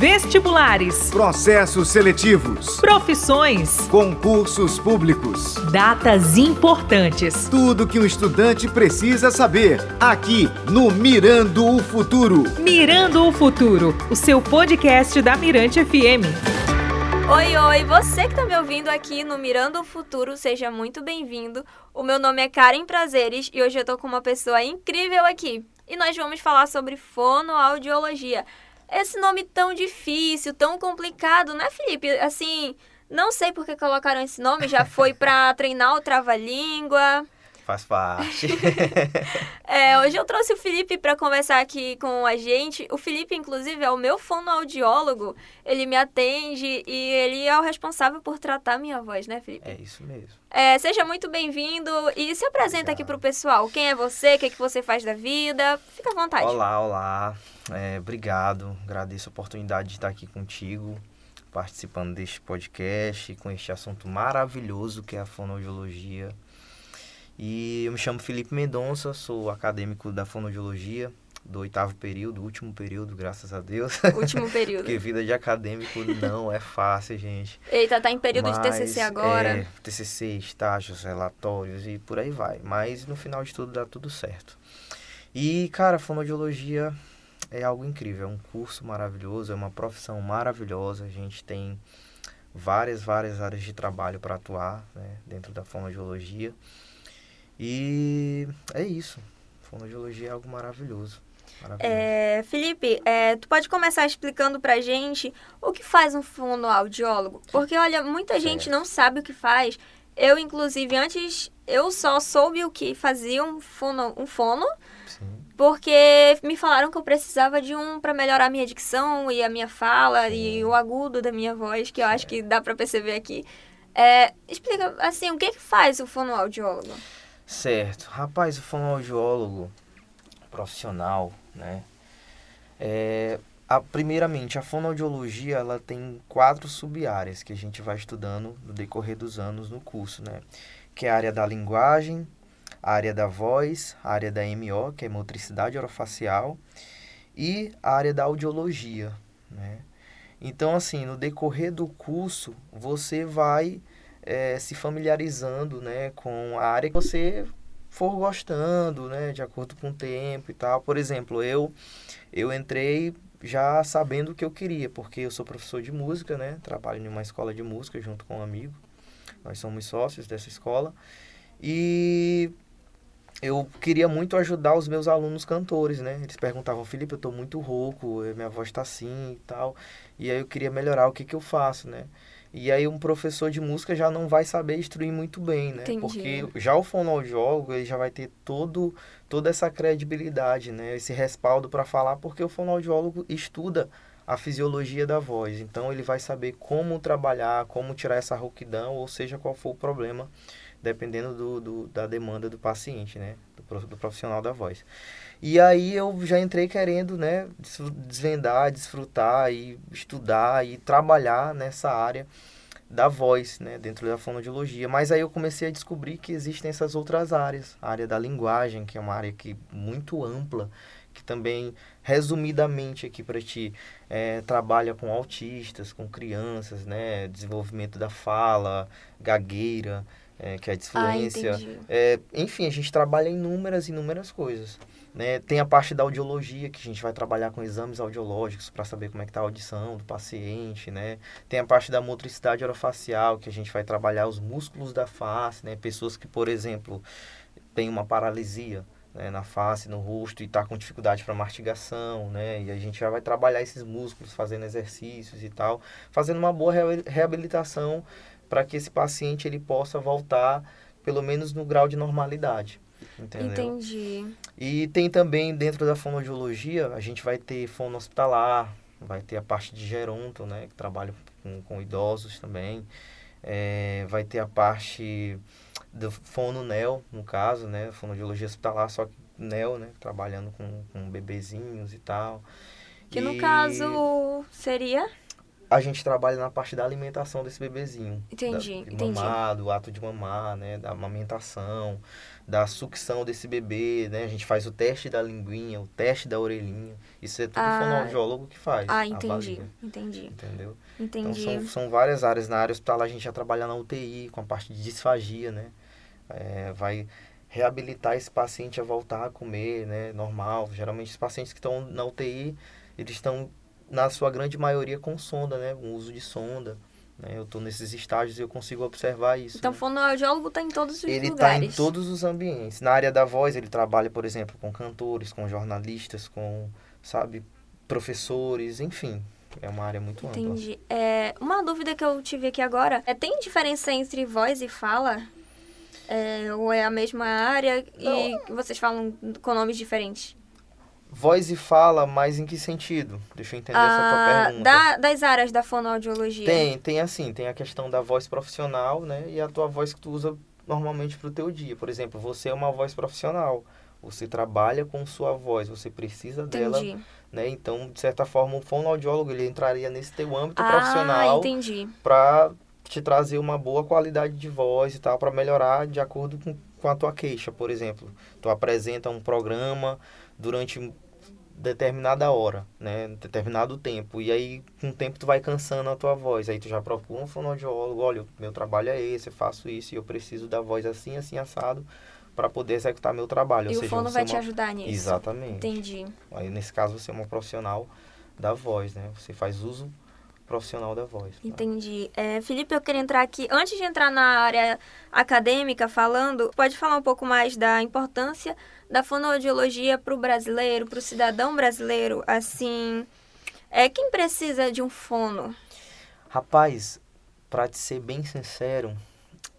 Vestibulares. Processos seletivos. Profissões. Concursos públicos. Datas importantes. Tudo que um estudante precisa saber. Aqui no Mirando o Futuro. Mirando o Futuro, o seu podcast da Mirante FM. Oi, oi, você que está me ouvindo aqui no Mirando o Futuro, seja muito bem-vindo. O meu nome é Karen Prazeres e hoje eu tô com uma pessoa incrível aqui. E nós vamos falar sobre fonoaudiologia esse nome tão difícil, tão complicado, né, Felipe? Assim, não sei por que colocaram esse nome, já foi para treinar o trava-língua. Faz parte. é, hoje eu trouxe o Felipe para conversar aqui com a gente. O Felipe, inclusive, é o meu fonoaudiólogo. Ele me atende e ele é o responsável por tratar minha voz, né, Felipe? É isso mesmo. É, seja muito bem-vindo e se apresenta Obrigado. aqui para o pessoal. Quem é você? O que, é que você faz da vida? Fica à vontade. Olá, olá. É, obrigado. Agradeço a oportunidade de estar aqui contigo, participando deste podcast, com este assunto maravilhoso que é a fonoaudiologia. E eu me chamo Felipe Mendonça, sou acadêmico da fonoaudiologia do oitavo período, último período, graças a Deus. Último período. Porque vida de acadêmico não é fácil, gente. Eita, tá em período Mas, de TCC agora. É, TCC, estágios, relatórios e por aí vai. Mas no final de tudo dá tudo certo. E, cara, fonoaudiologia é algo incrível, é um curso maravilhoso, é uma profissão maravilhosa. A gente tem várias, várias áreas de trabalho para atuar né, dentro da fonoaudiologia. E é isso. Fonoaudiologia é algo maravilhoso. É, Felipe, é, tu pode começar explicando pra gente o que faz um fonoaudiólogo? Porque, olha, muita certo. gente não sabe o que faz. Eu, inclusive, antes, eu só soube o que fazia um fono, um fono Sim. porque me falaram que eu precisava de um para melhorar a minha dicção e a minha fala Sim. e o agudo da minha voz, que eu acho que dá para perceber aqui. É, explica, assim, o que, que faz o fonoaudiólogo? Certo. Rapaz, o fonoaudiólogo profissional, né? É, a, primeiramente, a fonoaudiologia ela tem quatro sub-áreas que a gente vai estudando no decorrer dos anos no curso, né? Que é a área da linguagem, a área da voz, a área da MO, que é motricidade orofacial, e a área da audiologia, né? Então, assim, no decorrer do curso, você vai é, se familiarizando né, com a área que você for gostando, né, de acordo com o tempo e tal. Por exemplo, eu, eu entrei já sabendo o que eu queria, porque eu sou professor de música, né, trabalho em uma escola de música junto com um amigo. Nós somos sócios dessa escola. E eu queria muito ajudar os meus alunos cantores, né? Eles perguntavam, Felipe, eu tô muito rouco, minha voz tá assim e tal. E aí eu queria melhorar, o que que eu faço, né? E aí um professor de música já não vai saber instruir muito bem, né? Entendi. Porque já o fonoaudiólogo, ele já vai ter todo, toda essa credibilidade, né? Esse respaldo para falar, porque o fonoaudiólogo estuda a fisiologia da voz. Então ele vai saber como trabalhar, como tirar essa rouquidão, ou seja, qual for o problema, dependendo do, do da demanda do paciente, né? Do, do profissional da voz. E aí eu já entrei querendo, né, desvendar, desfrutar e estudar e trabalhar nessa área da voz, né, dentro da fonoaudiologia. Mas aí eu comecei a descobrir que existem essas outras áreas, a área da linguagem, que é uma área que muito ampla, que também resumidamente aqui para ti é, trabalha com autistas, com crianças, né, desenvolvimento da fala, gagueira, é, que é a disfluência. Ah, é, enfim, a gente trabalha inúmeras, inúmeras coisas. Né? Tem a parte da audiologia, que a gente vai trabalhar com exames audiológicos para saber como é que está a audição do paciente, né? Tem a parte da motricidade orofacial, que a gente vai trabalhar os músculos da face, né? Pessoas que, por exemplo, têm uma paralisia né? na face, no rosto e está com dificuldade para mastigação, né? E a gente já vai trabalhar esses músculos fazendo exercícios e tal, fazendo uma boa reabilitação para que esse paciente ele possa voltar pelo menos no grau de normalidade. Entendeu? Entendi. E tem também dentro da fonoaudiologia, a gente vai ter fono hospitalar, vai ter a parte de geronto, né, que trabalha com, com idosos também. É, vai ter a parte do fono neo, no caso, né, fonoaudiologia hospitalar, só que neo, né, trabalhando com, com bebezinhos e tal. Que e... no caso seria? A gente trabalha na parte da alimentação desse bebezinho. Entendi, da, entendi. Mamar, do ato de mamar, né? Da amamentação, da sucção desse bebê, né? A gente faz o teste da linguinha, o teste da orelhinha. Isso é tudo Ah. o fonoaudiólogo que faz. Ah, entendi, entendi, entendeu? entendi. Então são, são várias áreas. Na área hospitalar a gente vai trabalhar na UTI, com a parte de disfagia, né? É, vai reabilitar esse paciente a voltar a comer, né? Normal. Geralmente os pacientes que estão na UTI, eles estão, na sua grande maioria, com sonda, né? Com uso de sonda. Né? Eu estou nesses estágios e eu consigo observar isso. Então, né? fonoaudiólogo está em todos os Ele está lugares. em todos os ambientes. Na área da voz, ele trabalha, por exemplo, com cantores, com jornalistas, com, sabe, professores, enfim. É uma área muito ampla. Entendi. É, uma dúvida que eu tive aqui agora é tem diferença entre voz e fala? É, ou é a mesma área e vocês falam com nomes diferentes? Voz e fala, mas em que sentido? Deixa eu entender essa tua Ah, pergunta. da- das áreas da fonoaudiologia. Tem, tem assim, tem a questão da voz profissional, né? E a tua voz que tu usa normalmente pro teu dia. Por exemplo, você é uma voz profissional. Você trabalha com sua voz, você precisa dela, Entendi. né? Então, de certa forma, o fonoaudiólogo, ele entraria nesse teu âmbito Ah, profissional entendi. para te trazer uma boa qualidade de voz e tal, para melhorar de acordo com, com a tua queixa, por exemplo. Tu apresenta um programa durante determinada hora, né, determinado tempo, e aí com o tempo tu vai cansando a tua voz, aí tu já procura um fonoaudiólogo, olha, o meu trabalho é esse, eu faço isso e eu preciso da voz assim, assim, assado, para poder executar meu trabalho. Ou E o seja, fono vai é te uma- ajudar nisso. Exatamente. Entendi. Aí nesse caso você é uma profissional da voz, né? Você faz uso profissional da voz. tá? Entendi. É, Felipe, eu queria entrar aqui. Antes de entrar na área acadêmica falando, pode falar um pouco mais da importância da fonoaudiologia para o brasileiro, para o cidadão brasileiro? Assim, é quem precisa de um fono? Rapaz, pra te ser bem sincero,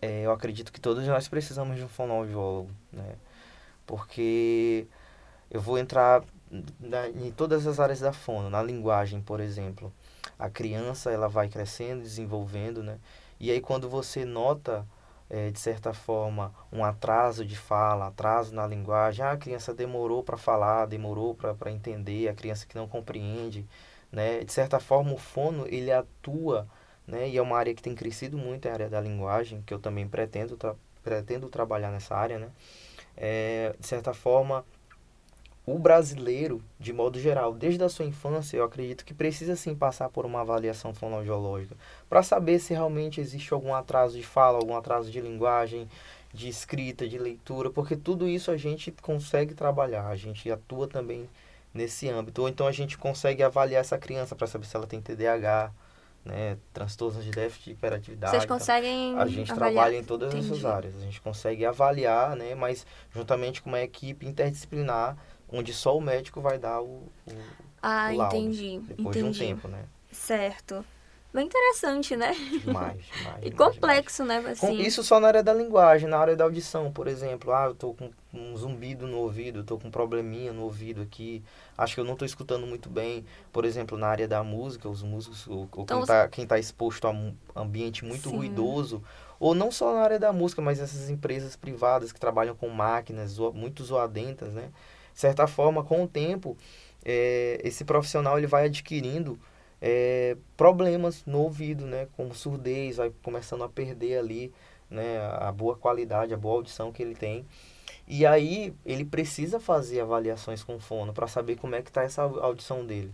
é, eu acredito que todos nós precisamos de um fonoaudiólogo, né? Porque eu vou entrar na- em todas as áreas da fono, na linguagem, por exemplo. A criança, ela vai crescendo, desenvolvendo, né? E aí quando você nota, é, de certa forma, um atraso de fala, atraso na linguagem, ah, a criança demorou para falar, demorou para entender, a criança que não compreende, né? De certa forma, o fono, ele atua, né? E é uma área que tem crescido muito, é a área da linguagem, que eu também pretendo, tra pretendo trabalhar nessa área, né? É, de certa forma, o brasileiro, de modo geral, desde a sua infância, eu acredito que precisa sim passar por uma avaliação fonoaudiológica para saber se realmente existe algum atraso de fala, algum atraso de linguagem, de escrita, de leitura, porque tudo isso a gente consegue trabalhar, a gente atua também nesse âmbito. Ou então a gente consegue avaliar essa criança para saber se ela tem TDAH, né, transtornos de déficit de hiperatividade. Vocês então, conseguem a gente avaliar? trabalha em todas Entendi. essas áreas. A gente consegue avaliar, né, mas juntamente com uma equipe interdisciplinar, onde só o médico vai dar o, o Ah, o laudo, entendi. depois entendi. de um tempo, né? Certo. Bem interessante, né? Demais, demais. E demais, complexo, né? demais. Com- Assim. Isso só na área da linguagem, na área da audição, por exemplo. Ah, eu tô com um zumbido no ouvido, eu tô com um probleminha no ouvido aqui. Acho que eu não tô escutando muito bem. Por exemplo, na área da música, os músicos, ou, ou Então quem, tá, quem tá exposto a um ambiente muito Sim. ruidoso, ou não só na área da música, mas essas empresas privadas que trabalham com máquinas muito zoadentas, né? De certa forma, com o tempo, eh, esse profissional ele vai adquirindo eh, problemas no ouvido, né? Como surdez, vai começando a perder ali, né? A boa qualidade, a boa audição que ele tem. E aí ele precisa fazer avaliações com fono para saber como é que tá essa audição dele.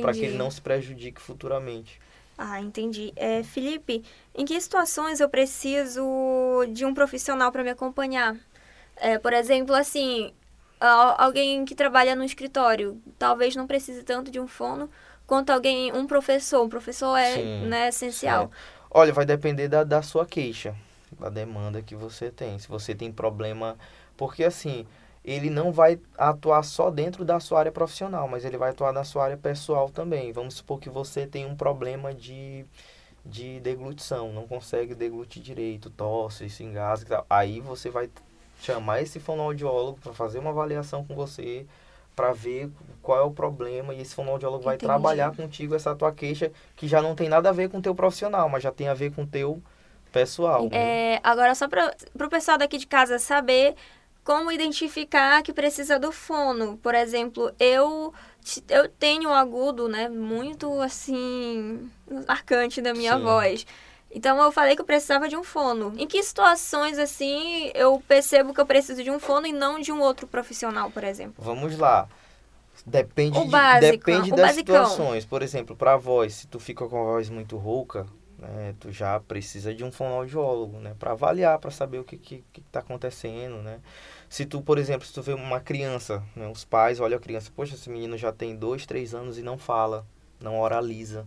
Para que ele não se prejudique futuramente. Ah, entendi. É, Felipe, em que situações eu preciso de um profissional para me acompanhar? É, por exemplo, assim, alguém que trabalha no escritório, talvez não precise tanto de um fono quanto alguém, um professor. Um professor é Sim, né, essencial. Olha, vai depender da, da sua queixa, da demanda que você tem. Se você tem problema. Porque assim, ele não vai atuar só dentro da sua área profissional, mas ele vai atuar na sua área pessoal também. Vamos supor que você tem um problema de, de deglutição, não consegue deglutir direito, tosse, se engasga. Aí você vai chamar esse fonoaudiólogo para fazer uma avaliação com você, para ver qual é o problema, e esse fonoaudiólogo vai Entendi. trabalhar contigo essa tua queixa, que já não tem nada a ver com o teu profissional, mas já tem a ver com o teu pessoal. né? É, agora, só para o pessoal daqui de casa saber como identificar que precisa do fono. Por exemplo, eu eu tenho o agudo, né, muito assim marcante da minha Sim. voz. Então eu falei que eu precisava de um fono. Em que situações assim eu percebo que eu preciso de um fono e não de um outro profissional, por exemplo? Vamos lá. Depende, o de, depende das basicão. situações. Por exemplo, para voz, se tu fica com a voz muito rouca, né, tu já precisa de um fonoaudiólogo, né, para avaliar, para saber o que que, que tá acontecendo, né? Se tu, por exemplo, se tu vê uma criança, né, os pais olham a criança, poxa, esse menino já tem dois, três anos e não fala, não oraliza,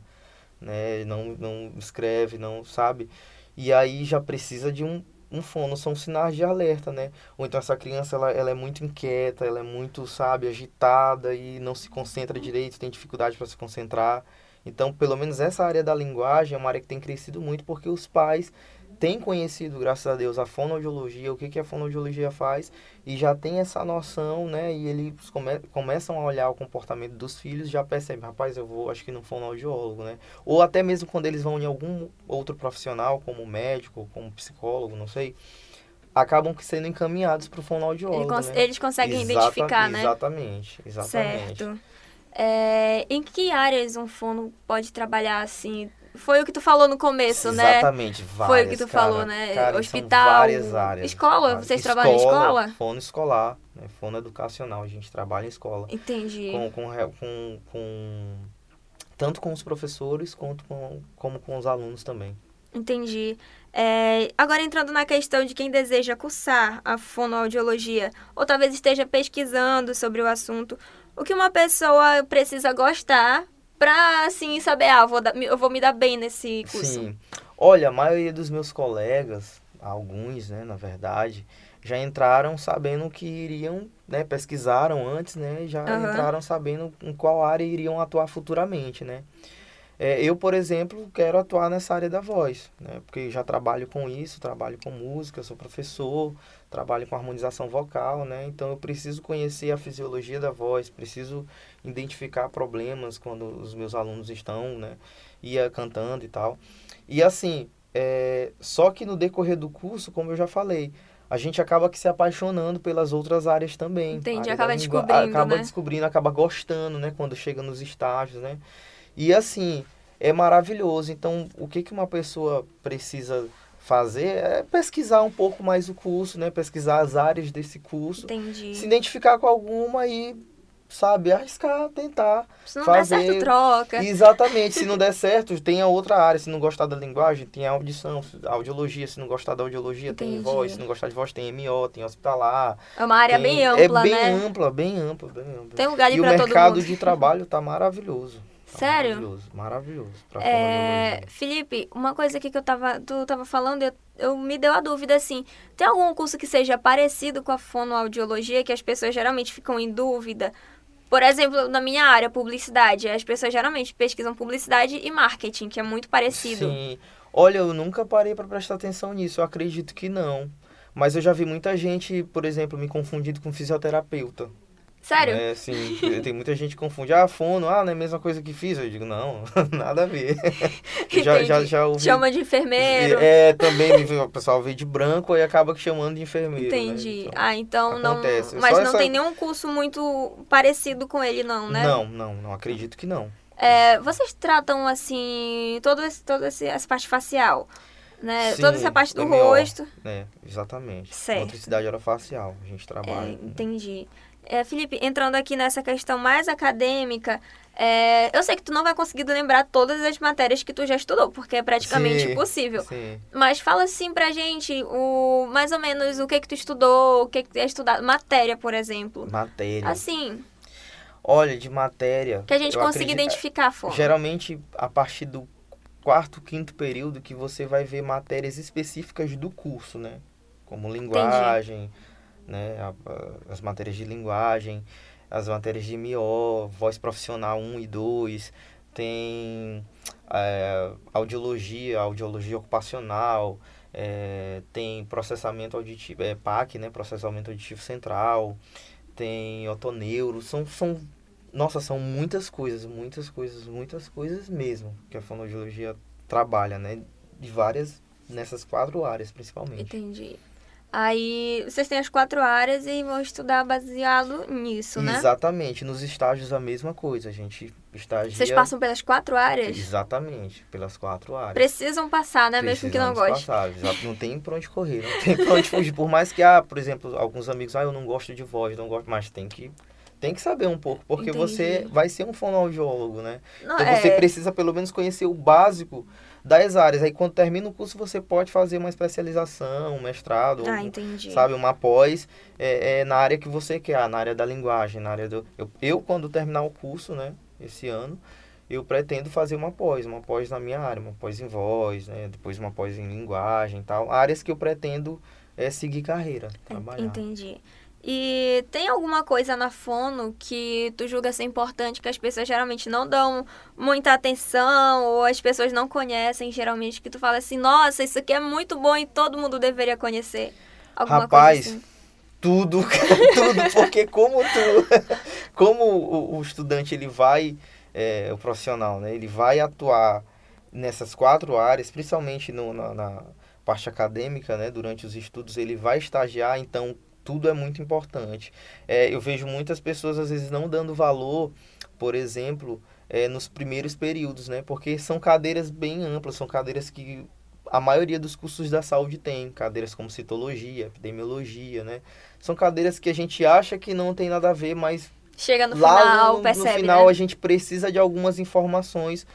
né, não, não escreve, não sabe, e aí já precisa de um, um fono, são sinais de alerta, né? Ou então essa criança, ela, ela é muito inquieta, ela é muito, sabe, agitada e não se concentra direito, tem dificuldade para se concentrar. Então, pelo menos essa área da linguagem é uma área que tem crescido muito porque os pais têm conhecido, graças a Deus, a fonoaudiologia, o que, que a fonoaudiologia faz e já tem essa noção, né? E eles come, começam a olhar o comportamento dos filhos, já percebem, rapaz, eu vou, acho que no fonoaudiólogo, né? Ou até mesmo quando eles vão em algum outro profissional, como médico, como psicólogo, não sei, acabam sendo encaminhados para o fonoaudiólogo, Ele cons né? Eles conseguem Exata identificar, né? Exatamente, exatamente. Certo. É, em que áreas um fono pode trabalhar assim? Foi o que tu falou no começo, Exatamente, né? Exatamente, várias. Foi o que tu cara, falou, né? Cara, Hospital. várias áreas. Escola? Vocês escola, trabalham em escola? Fono escolar, né? Fono educacional, a gente trabalha em escola. Entendi. Com, com, com, com tanto com os professores quanto com, como com os alunos também. Entendi. É, agora entrando na questão de quem deseja cursar a fonoaudiologia, ou talvez esteja pesquisando sobre o assunto, o que uma pessoa precisa gostar para assim saber, ah, vou dar, eu vou me dar bem nesse curso? Sim. Olha, a maioria dos meus colegas, alguns, né, na verdade, já entraram sabendo que iriam, né, pesquisaram antes, né, já uhum. entraram sabendo em qual área iriam atuar futuramente, né. É, eu, por exemplo, quero atuar nessa área da voz, né? Porque já trabalho com isso, trabalho com música, sou professor, trabalho com harmonização vocal, né? Então eu preciso conhecer a fisiologia da voz, preciso identificar problemas quando os meus alunos estão, né? Ia cantando e tal. E assim, é, só que no decorrer do curso, como eu já falei, a gente acaba que se apaixonando pelas outras áreas também. Entendi, acaba descobrindo, Acaba né? descobrindo, acaba gostando, né? Quando chega nos estágios, né? E assim, é maravilhoso. Então, o que, que uma pessoa precisa fazer é pesquisar um pouco mais o curso, né? Pesquisar as áreas desse curso. Entendi. Se identificar com alguma e, sabe, arriscar, tentar. Se não fazer. der certo, troca. Exatamente. Se não der certo, tem a outra área. Se não gostar da linguagem, tem a audição, audiologia. Se não gostar da audiologia, Entendi. tem voz. Se não gostar de voz, tem MO, tem hospitalar. É uma área tem... bem ampla, É bem né? ampla, bem ampla, bem ampla. Tem lugar de E o pra todo mercado mundo. de trabalho tá maravilhoso. Sério? Maravilhoso, maravilhoso. É. Felipe, uma coisa aqui que eu tava, tu tava falando, eu, eu me deu a dúvida assim, tem algum curso que seja parecido com a fonoaudiologia que as pessoas geralmente ficam em dúvida? Por exemplo, na minha área, publicidade, as pessoas geralmente pesquisam publicidade e marketing, que é muito parecido. Sim. Olha, eu nunca parei para prestar atenção nisso. Eu acredito que não. Mas eu já vi muita gente, por exemplo, me confundindo com fisioterapeuta. Sério? É, sim. Tem muita gente que confunde. Ah, fono, ah, não é a mesma coisa que fiz. Eu digo, não, nada a ver. já, já, já ouvi. Chama de enfermeiro. É, também o pessoal veio de branco e acaba chamando de enfermeiro. né? Entendi. Então, ah, então não. acontece. Mas Só não essa- tem nenhum curso muito parecido com ele, não, né? Não, não, não acredito que não. É, vocês tratam assim todo esse, toda esse- essa parte facial, né? Sim, toda essa parte do MO. rosto. É, exatamente. Certo. Motricidade orofacial. A gente É, trabalha. com- entendi. É, Felipe, entrando aqui nessa questão mais acadêmica, é, eu sei que tu não vai conseguir lembrar todas as matérias que tu já estudou, porque é praticamente Sim, impossível. Sim. Mas fala assim pra gente, o, mais ou menos, o que que tu estudou, o que que tu é estudado, matéria, por exemplo. Matéria. Assim, Olha, de matéria. que a gente consiga acredito- identificar a forma. Geralmente, a partir do quarto, quinto período, que você vai ver matérias específicas do curso, né? Como linguagem, né? A- a- as matérias de linguagem, as matérias de MIO, voz profissional 1 e 2, tem é, audiologia, audiologia ocupacional, é, tem processamento auditivo, é, PAC, né? Processamento auditivo central, tem otoneuro, são, são nossa, são muitas coisas, muitas coisas, muitas coisas mesmo que a fonoaudiologia trabalha, né? De várias, nessas quatro áreas principalmente. Entendi. Aí vocês têm as quatro áreas e vão estudar baseado nisso, né? Exatamente. Nos estágios a mesma coisa. A gente estagia... Vocês passam pelas quatro áreas? Exatamente, pelas quatro áreas. Precisam passar, né? Mesmo que não goste. passar. Não tem pra onde correr, não tem pra onde fugir. Por mais que, ah, por exemplo, alguns amigos, ah, eu não gosto de voz, não gosto, mas tem que... Tem que saber um pouco, porque Entendi. você vai ser um fonoaudiólogo, né? Não, Então você é, precisa pelo menos conhecer o básico das áreas. Aí quando termina o curso você pode fazer uma especialização, um mestrado, Ah, ou, entendi. sabe, uma pós é, é, na área que você quer, ah, na área da linguagem, na área do... Eu, eu, quando terminar o curso, né, esse ano, eu pretendo fazer uma pós, uma pós na minha área, uma pós em voz, né, depois uma pós em linguagem e tal. Áreas que eu pretendo é, seguir carreira, trabalhar. Entendi. E tem alguma coisa na fono que tu julga ser importante que as pessoas geralmente não dão muita atenção ou as pessoas não conhecem geralmente que tu fala assim, nossa, isso aqui é muito bom e todo mundo deveria conhecer? Alguma Rapaz, coisa assim? tudo, tudo, porque como tu, como o, o estudante ele vai, é, o profissional, né, ele vai atuar nessas quatro áreas, principalmente no, na, na parte acadêmica, né, durante os estudos, ele vai estagiar, então tudo é muito importante. É, eu vejo muitas pessoas às vezes não dando valor, por exemplo, é, nos primeiros períodos, né, porque são cadeiras bem amplas, são cadeiras que a maioria dos cursos da saúde tem, cadeiras como citologia, epidemiologia, né? São cadeiras que a gente acha que não tem nada a ver, mas Chega no lá final, no, percebe, no final né? a gente precisa de algumas informações,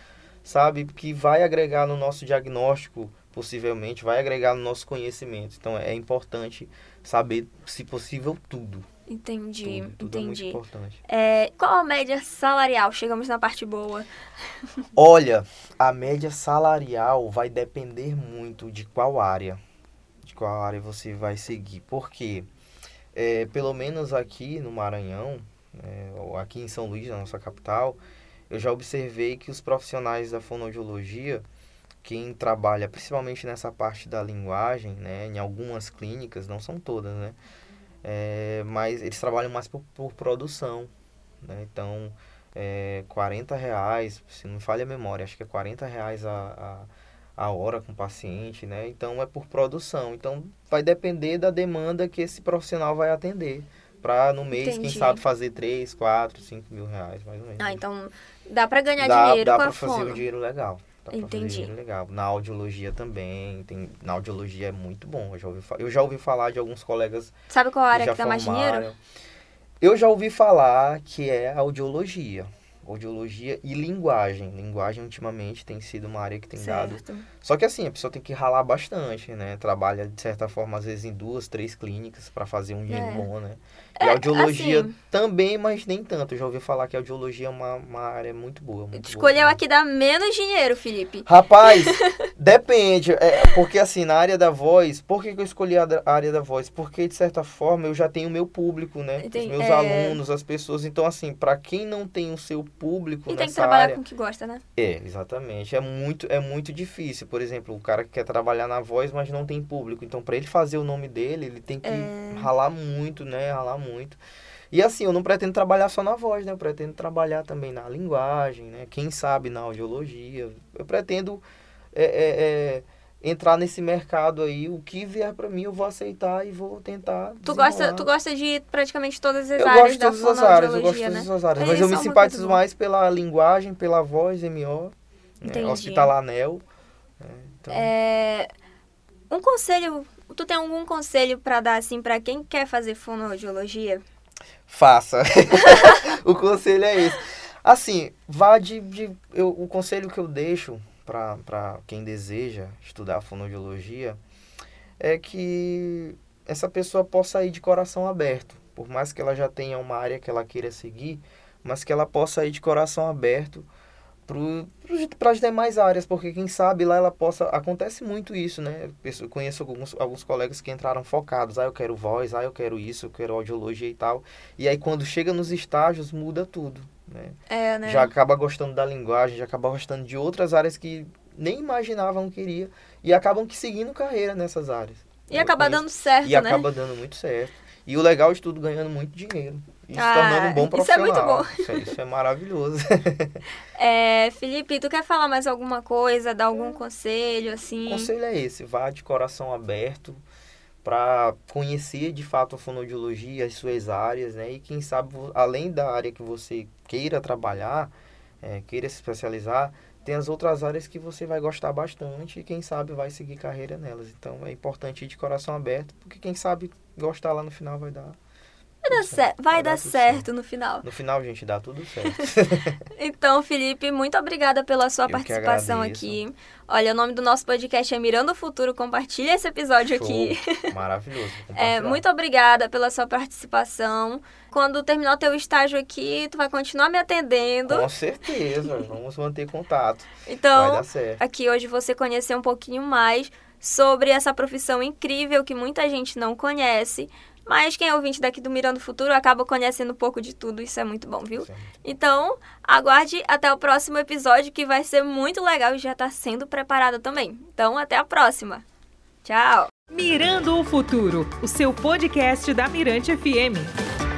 sabe, que vai agregar no nosso diagnóstico, possivelmente, vai agregar no nosso conhecimento. Então é importante saber, se possível, tudo. Entendi, Tudo, tudo é muito entendi. importante. É, qual a média salarial? Chegamos na parte boa. Olha, a média salarial vai depender muito de qual área, de qual área você vai seguir. Porque, é, pelo menos aqui no Maranhão, é, ou aqui em São Luís, na nossa capital, eu já observei que os profissionais da fonoaudiologia, quem trabalha principalmente nessa parte da linguagem, né, em algumas clínicas, não são todas, né, é, mas eles trabalham mais por, por produção, né, então é, 40 reais, se não me falha a memória, acho que é 40 reais a, a, a hora com o paciente, né? Então é por produção. Então vai depender da demanda que esse profissional vai atender. Para no mês, Entendi. quem sabe, fazer 3, 4, 5 mil reais, mais ou menos. Ah, então dá pra ganhar dá dinheiro dá com a fazer fono. um dinheiro legal. Dá Entendi. fazer legal. Na audiologia também. Tem, na audiologia é muito bom. Eu já ouvi, eu já ouvi falar de alguns colegas Sabe qual área já que dá mais formaram. dinheiro? Eu já ouvi falar que é audiologia. Audiologia e linguagem. Linguagem, ultimamente, tem sido uma área que tem dado. Certo. Só que assim, a pessoa tem que ralar bastante, né? Trabalha, de certa forma, às vezes em duas, três clínicas para fazer um dinheiro É. bom, né? E É, audiologia assim- também, mas nem tanto. Eu já ouvi falar que a audiologia é uma, uma área muito boa. Muito Tu boa escolheu mesmo. aqui dar menos dinheiro, Felipe. Rapaz, depende. É, porque assim, na área da voz, por que, que eu escolhi a, da- a área da voz? Porque, de certa forma, eu já tenho o meu público, né? Entendi. Os meus É. alunos, as pessoas. Então, assim, para quem não tem o seu público E tem que trabalhar área... com o que gosta, né? É, exatamente. É muito, é muito difícil. Por exemplo, o cara que quer trabalhar na voz, mas não tem público. Então, para ele fazer o nome dele, ele tem que É. ralar muito, né? Ralar muito. E assim, eu não pretendo trabalhar só na voz, né? Eu pretendo trabalhar também na linguagem, né? Quem sabe na audiologia. Eu pretendo é, é, é, entrar nesse mercado aí. O que vier para mim, eu vou aceitar e vou tentar. Tu gosta, tu gosta de praticamente todas as Eu áreas gosto de da todas as áreas, eu gosto de fonoaudiologia, todas né? as áreas. É, Mas eu me é simpatizo mais pela linguagem, pela voz, MO, né, Entendi. Hospital Anel. né, então, É, um conselho, tu tem algum conselho pra dar assim pra quem quer fazer fonoaudiologia? Faça. o conselho é esse. Assim, vá de. de eu, o conselho que eu deixo para quem deseja estudar fonoaudiologia é que essa pessoa possa ir de coração aberto. Por mais que ela já tenha uma área que ela queira seguir, mas que ela possa ir de coração aberto para as demais áreas, porque quem sabe lá ela possa. Acontece muito isso, né? Eu conheço alguns, alguns colegas que entraram focados. Ah, eu quero voz, ah, eu quero isso, eu quero audiologia e tal. E aí quando chega nos estágios, muda tudo, né? É, né? Já acaba gostando da linguagem, já acaba gostando de outras áreas que nem imaginavam que iria. E acabam que seguindo carreira nessas áreas. E Eu acaba conheço- dando certo, E né? acaba dando muito certo. E o legal de tudo, ganhando muito dinheiro. E se Ah, tornando um bom isso é muito profissional. bom. Isso é, isso é maravilhoso. É, Felipe, tu quer falar mais alguma coisa, dar algum conselho, assim? O conselho é esse, vá de coração aberto, para conhecer de fato a fonoaudiologia, as suas áreas, né? E quem sabe, além da área que você queira trabalhar, é, queira se especializar, tem as outras áreas que você vai gostar bastante e quem sabe vai seguir carreira nelas. Então é importante ir de coração aberto, porque quem sabe gostar lá no final vai dar Vai dar, certo, vai dar certo, certo no final. No final, gente, dá tudo certo. então, Felipe, muito obrigada pela sua Eu participação aqui. Olha, o nome do nosso podcast é Mirando o Futuro. Compartilha esse episódio Show. aqui. Maravilhoso. É, muito obrigada pela sua participação. Quando terminar o teu estágio aqui, tu vai continuar me atendendo. Com certeza. Vamos manter contato. Então, vai dar certo. aqui hoje você conhecer um pouquinho mais sobre essa profissão incrível que muita gente não conhece. Mas quem é ouvinte daqui do Mirando Futuro acaba conhecendo um pouco de tudo, isso é muito bom, viu? Sim. Então, aguarde até o próximo episódio que vai ser muito legal e já está sendo preparado também. Então, até a próxima. Tchau! Mirando o Futuro, o seu podcast da Mirante FM.